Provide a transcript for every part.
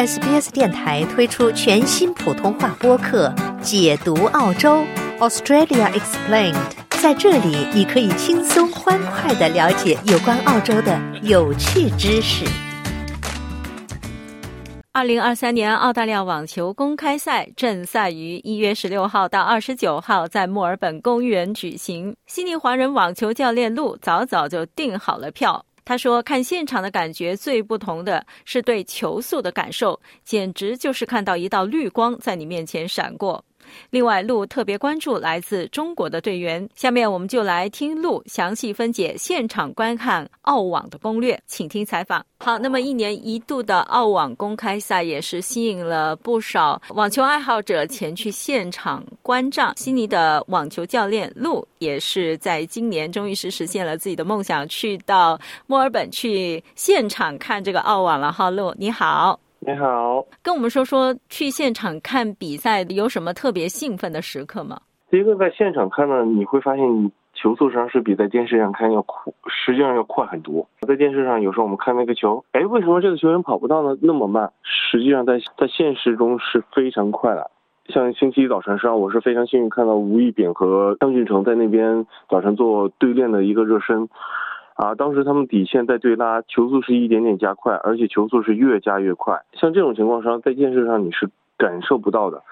SBS 电台推出全新普通话播客《解读澳洲 Australia Explained》。在这里，你可以轻松欢快的了解有关澳洲的有趣知识。二零二三年澳大利亚网球公开赛正赛于一月十六号到二十九号在墨尔本公园举行。悉尼华人网球教练陆早早就订好了票。他说：“看现场的感觉最不同的是对球速的感受，简直就是看到一道绿光在你面前闪过。”另外，陆特别关注来自中国的队员。下面我们就来听陆详细分解现场观看澳网的攻略，请听采访。好，那么一年一度的澳网公开赛也是吸引了不少网球爱好者前去现场观战。悉尼的网球教练陆也是在今年终于是实现了自己的梦想，去到墨尔本去现场看这个澳网了。哈，陆你好。你好，跟我们说说去现场看比赛有什么特别兴奋的时刻吗？第一个在现场看呢，你会发现球速上是比在电视上看要快，实际上要快很多。在电视上有时候我们看那个球，哎，为什么这个球员跑不到呢？那么慢，实际上在在现实中是非常快的。像星期一早晨，实际上我是非常幸运看到吴亦炳和张俊成在那边早晨做对练的一个热身。啊，当时他们底线在对拉，球速是一点点加快，而且球速是越加越快。像这种情况上，在电视上你是感受不到的。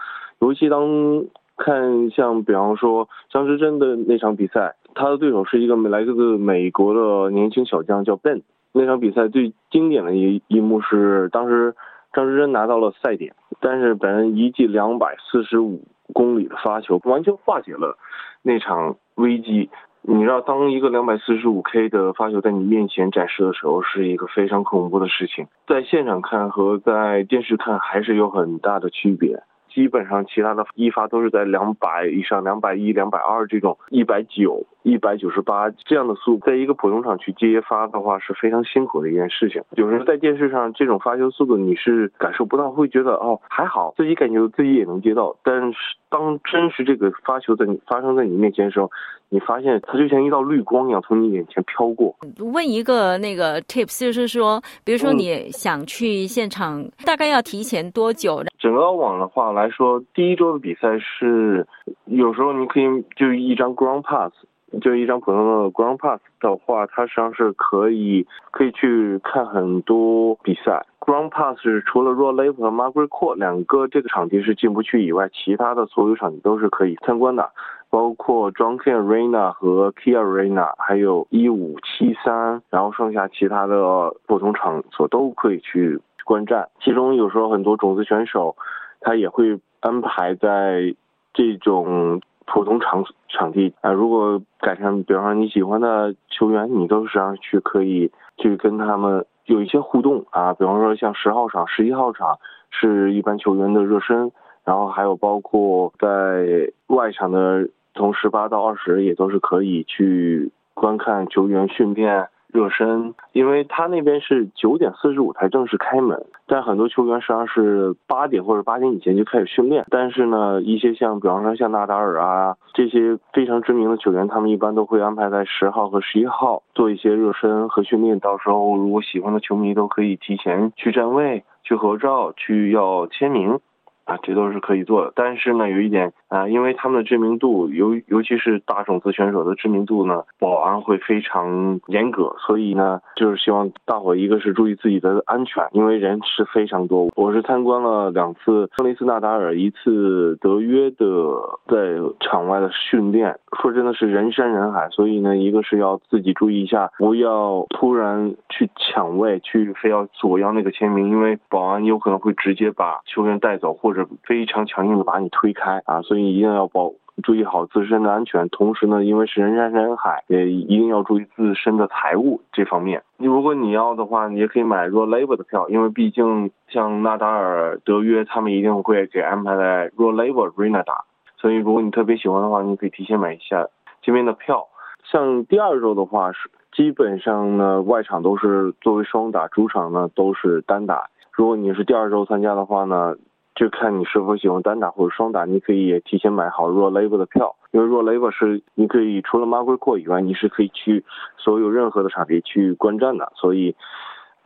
尤其当看像比方说张之臻的那场比赛，他的对手是一个来自美国的年轻小将，叫 Ben。那场比赛最经典的一一幕是，当时张之臻拿到了赛点，但是本人一记两百四十五公里的发球，完全化解了那场危机。你知道，当一个两百四十五 K 的发球在你面前展示的时候，是一个非常恐怖的事情。在现场看和在电视看还是有很大的区别。基本上其他的一发都是在两百以上，两百一、两百二这种，一百九、一百九十八这样的速度，在一个普通场去接发的话是非常辛苦的一件事情。有时候在电视上这种发球速度你是感受不到，会觉得哦还好，自己感觉自己也能接到。但是当真实这个发球在你发生在你面前的时候，你发现它就像一道绿光一样从你眼前飘过。问一个那个 tips，就是说，比如说你想去现场，大概要提前多久？整个网的话来说，第一周的比赛是有时候你可以就一张 ground pass，就一张普通的 ground pass 的话，它实际上是可以可以去看很多比赛。ground pass 是除了 Royal Liverpool 和 Margaret Court 两个这个场地是进不去以外，其他的所有场地都是可以参观的，包括 Drunken Arena 和 Kia Arena，还有一五七三，然后剩下其他的普通场所都可以去。观战，其中有时候很多种子选手，他也会安排在这种普通场场地啊。如果赶上，比方说你喜欢的球员，你都实际上去可以去跟他们有一些互动啊。比方说像十号场、十一号场是一般球员的热身，然后还有包括在外场的从十八到二十也都是可以去观看球员训练。热身，因为他那边是九点四十五才正式开门，但很多球员实际上是八点或者八点以前就开始训练。但是呢，一些像比方说像纳达尔啊这些非常知名的球员，他们一般都会安排在十号和十一号做一些热身和训练。到时候如果喜欢的球迷都可以提前去站位、去合照、去要签名。啊，这都是可以做的，但是呢，有一点啊，因为他们的知名度，尤尤其是大种子选手的知名度呢，保安会非常严格，所以呢，就是希望大伙一个是注意自己的安全，因为人是非常多。我是参观了两次克雷斯纳达尔，一次德约的在场外的训练，说真的是人山人海，所以呢，一个是要自己注意一下，不要突然去抢位，去非要索要那个签名，因为保安有可能会直接把球员带走，或者。非常强硬的把你推开啊，所以一定要保注意好自身的安全。同时呢，因为是人山人海，也一定要注意自身的财物这方面。你如果你要的话，你也可以买 Royal Labor 的票，因为毕竟像纳达尔、德约他们一定会给安排在 Royal Labor Arena 打。所以如果你特别喜欢的话，你可以提前买一下这边的票。像第二周的话是基本上呢，外场都是作为双打，主场呢都是单打。如果你是第二周参加的话呢。就看你是否喜欢单打或者双打，你可以提前买好 Royal Labor 的票，因为 Royal Labor 是你可以除了 Margaret Court 以外，你是可以去所有任何的场地去观战的，所以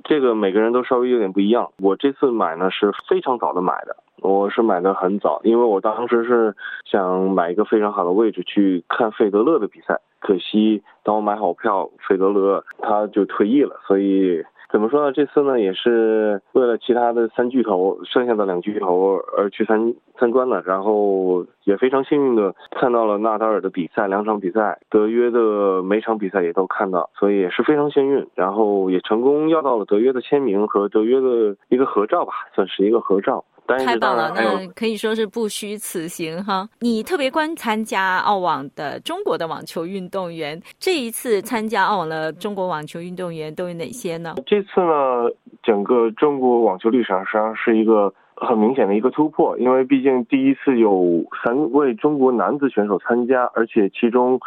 这个每个人都稍微有点不一样。我这次买呢是非常早的买的，我是买的很早，因为我当时是想买一个非常好的位置去看费德勒的比赛。可惜当我买好票，费德勒他就退役了，所以。怎么说呢？这次呢也是为了其他的三巨头，剩下的两巨头而去参参观了，然后也非常幸运的看到了纳达尔的比赛，两场比赛，德约的每场比赛也都看到，所以也是非常幸运，然后也成功要到了德约的签名和德约的一个合照吧，算是一个合照。太棒了，那可以说是不虚此行哈。你特别关参加澳网的中国的网球运动员，这一次参加澳网的中国网球运动员都有哪些呢？这次呢，整个中国网球历史上实际上是一个很明显的一个突破，因为毕竟第一次有三位中国男子选手参加，而且其中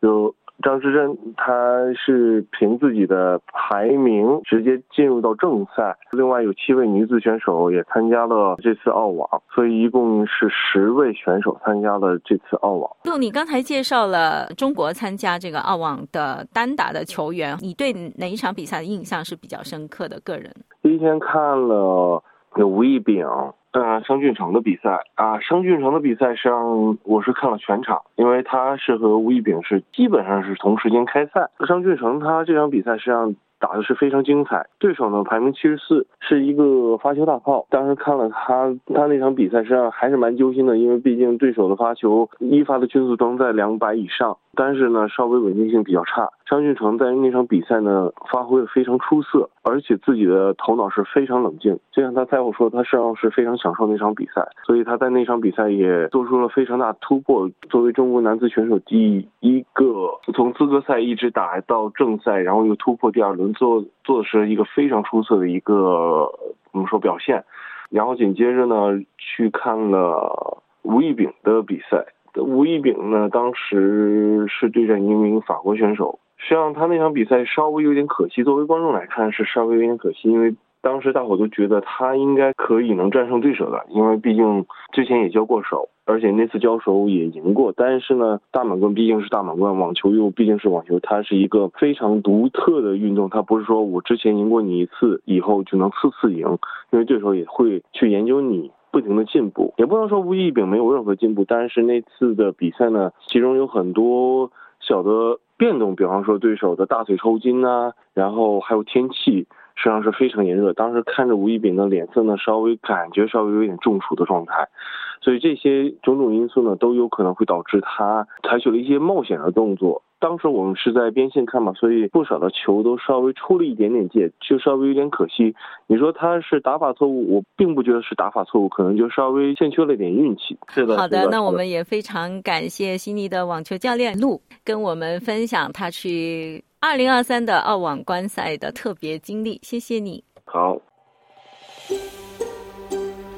有。张之臻，他是凭自己的排名直接进入到正赛。另外有七位女子选手也参加了这次澳网，所以一共是十位选手参加了这次澳网。就，你刚才介绍了中国参加这个澳网的单打的球员，你对哪一场比赛的印象是比较深刻的？个人第一天看了有吴亦丙。呃，商俊成的比赛啊，商俊成的比赛实际上我是看了全场，因为他是和吴亦丙是基本上是同时间开赛。商俊成他这场比赛实际上打的是非常精彩，对手呢排名七十四，是一个发球大炮。当时看了他他那场比赛，实际上还是蛮揪心的，因为毕竟对手的发球一发的均速都在两百以上。但是呢，稍微稳定性比较差。张俊成在那场比赛呢，发挥的非常出色，而且自己的头脑是非常冷静。就像他赛后说，他实际上是非常享受那场比赛，所以他在那场比赛也做出了非常大突破。作为中国男子选手第一个从资格赛一直打到正赛，然后又突破第二轮，做做的是一个非常出色的一个怎么说表现。然后紧接着呢，去看了吴亦丙的比赛。吴亦丙呢，当时是对战一名法国选手，实际上他那场比赛稍微有点可惜。作为观众来看，是稍微有点可惜，因为当时大伙都觉得他应该可以能战胜对手的，因为毕竟之前也交过手，而且那次交手也赢过。但是呢，大满贯毕竟是大满贯，网球又毕竟是网球，它是一个非常独特的运动，它不是说我之前赢过你一次以后就能次次赢，因为对手也会去研究你。不停的进步，也不能说吴亦丙没有任何进步，但是那次的比赛呢，其中有很多小的变动，比方说对手的大腿抽筋呐，然后还有天气，实际上是非常炎热。当时看着吴亦丙的脸色呢，稍微感觉稍微有点中暑的状态，所以这些种种因素呢，都有可能会导致他采取了一些冒险的动作。当时我们是在边线看嘛，所以不少的球都稍微出了一点点界，就稍微有点可惜。你说他是打法错误，我并不觉得是打法错误，可能就稍微欠缺了点运气。是的，好的，那我们也非常感谢悉尼的网球教练陆跟我们分享他去二零二三的澳网观赛的特别经历，谢谢你。好。